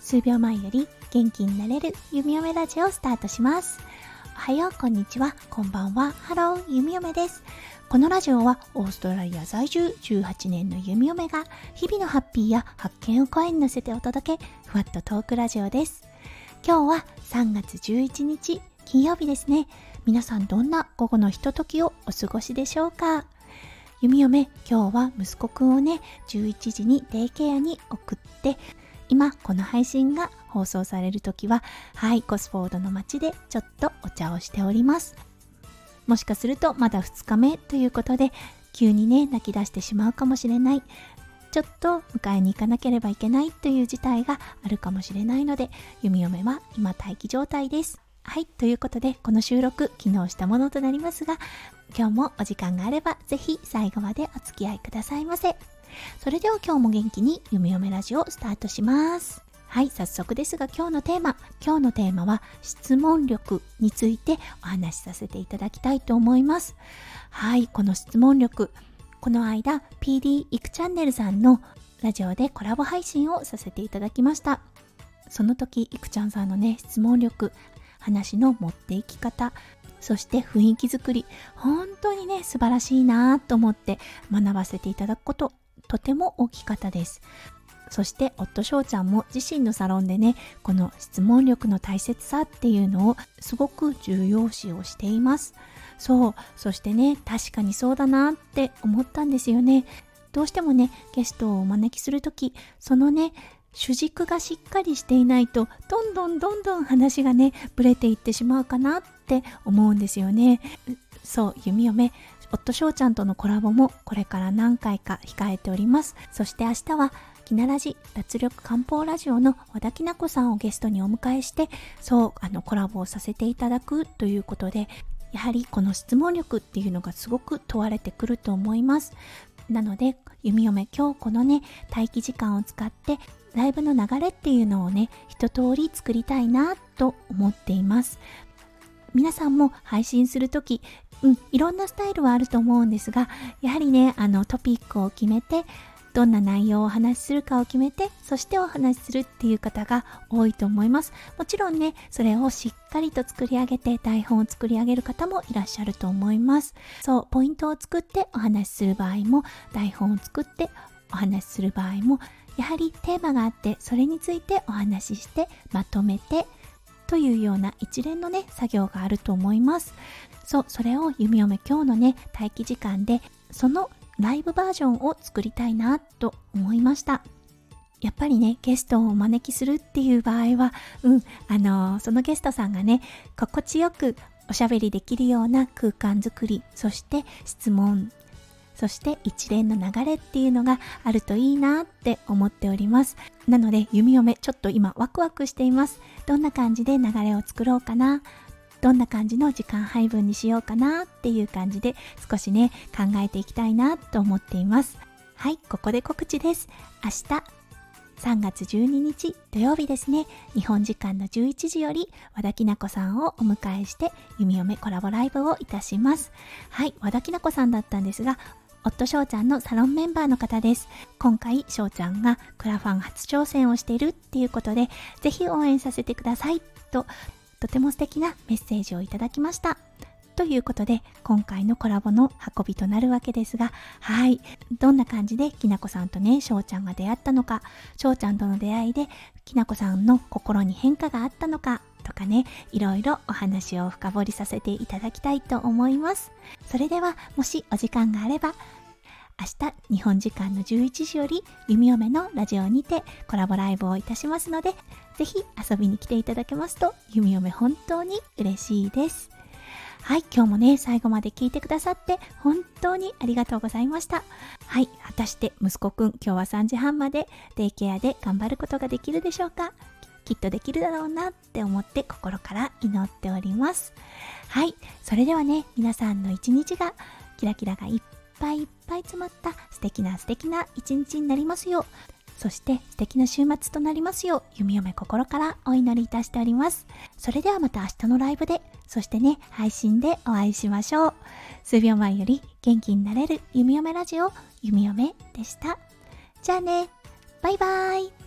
数秒前より元気になれる弓嫁ラジオをスタートします。おはよう、こんにちは、こんばんは、ハロー、弓嫁です。このラジオはオーストラリア在住18年の弓嫁が日々のハッピーや発見を声に乗せてお届け、ふわっとトークラジオです。今日は3月11日、金曜日ですね。皆さんどんな午後のひとときをお過ごしでしょうか？弓嫁、今日は息子くんをね、11時にデイケアに送って、今この配信が放送される時ははいコスフォードの街でちょっとお茶をしております。もしかするとまだ2日目ということで急にね泣き出してしまうかもしれない。ちょっと迎えに行かなければいけないという事態があるかもしれないので弓嫁は今待機状態です。はいということでこの収録昨日したものとなりますが今日もお時間があればぜひ最後までお付き合いくださいませそれでは今日も元気に「ゆめよめラジオ」スタートします。はい、早速ですが今日のテーマ、今日のテーマは質問力についてお話しさせていただきたいと思います。はい、この質問力、この間 PD いくチャンネルさんのラジオでコラボ配信をさせていただきました。その時、いくちゃんさんのね、質問力、話の持っていき方、そして雰囲気作り、本当にね、素晴らしいなと思って学ばせていただくこと、とても大きかったです。そして夫翔ちゃんも自身のサロンでねこの質問力の大切さっていうのをすごく重要視をしていますそうそしてね確かにそうだなって思ったんですよねどうしてもねゲストをお招きする時そのね主軸がしっかりしていないとどんどんどんどん話がねブレていってしまうかなって思うんですよね。そう弓嫁夫翔ちゃんとのコラボもこれから何回か控えております。そして明日はきならじ脱力漢方ラジオの和田きなこさんをゲストにお迎えしてそうあのコラボをさせていただくということでやはりこの質問力っていうのがすごく問われてくると思います。なので弓嫁今日このね待機時間を使ってライブの流れっていうのをね一通り作りたいなと思っています。皆さんも配信するときうん、いろんなスタイルはあると思うんですが、やはりね、あのトピックを決めて、どんな内容をお話しするかを決めて、そしてお話しするっていう方が多いと思います。もちろんね、それをしっかりと作り上げて台本を作り上げる方もいらっしゃると思います。そう、ポイントを作ってお話しする場合も、台本を作ってお話しする場合も、やはりテーマがあって、それについてお話しして、まとめて、というような一連のね、作業があると思います。そう、それを弓嫁今日のね、待機時間で、そのライブバージョンを作りたいなと思いました。やっぱりね、ゲストをお招きするっていう場合は、うん、あのー、そのゲストさんがね、心地よくおしゃべりできるような空間づくり、そして質問、そして一連の流れっていうのがあるといいなって思っております。なので、弓嫁、ちょっと今ワクワクしています。どんな感じで流れを作ろうかな。どんな感じの時間配分にしようかなっていう感じで少しね考えていきたいなと思っています。はいここで告知です。明日3月12日土曜日ですね。日本時間の11時より和田きなこさんをお迎えして弓嫁コラボライブをいたします。はい和田きなこさんだったんですが夫翔ちゃんのサロンメンバーの方です。今回翔ちゃんがクラファン初挑戦をしているっていうことでぜひ応援させてくださいととても素敵なメッセージをいただきました。ということで、今回のコラボの運びとなるわけですが、はい。どんな感じできなこさんとね、しょうちゃんが出会ったのか、しょうちゃんとの出会いで、きなこさんの心に変化があったのか、とかね、いろいろお話を深掘りさせていただきたいと思います。それでは、もしお時間があれば、明日日本時間の11時より弓嫁のラジオにてコラボライブをいたしますのでぜひ遊びに来ていただけますと弓嫁本当に嬉しいです。はい今日もね最後まで聞いてくださって本当にありがとうございました。はい果たして息子くん今日は3時半までデイケアで頑張ることができるでしょうか？きっとできるだろうなって思って心から祈っております。はいそれではね皆さんの一日がキラキラがいっぱいいっぱい詰まった素敵な素敵な一日になりますようそして素敵な週末となりますよう、弓嫁心からお祈りいたしております。それではまた明日のライブで、そしてね、配信でお会いしましょう。数秒前より元気になれる弓嫁ラジオ、弓嫁でした。じゃあね、バイバーイ。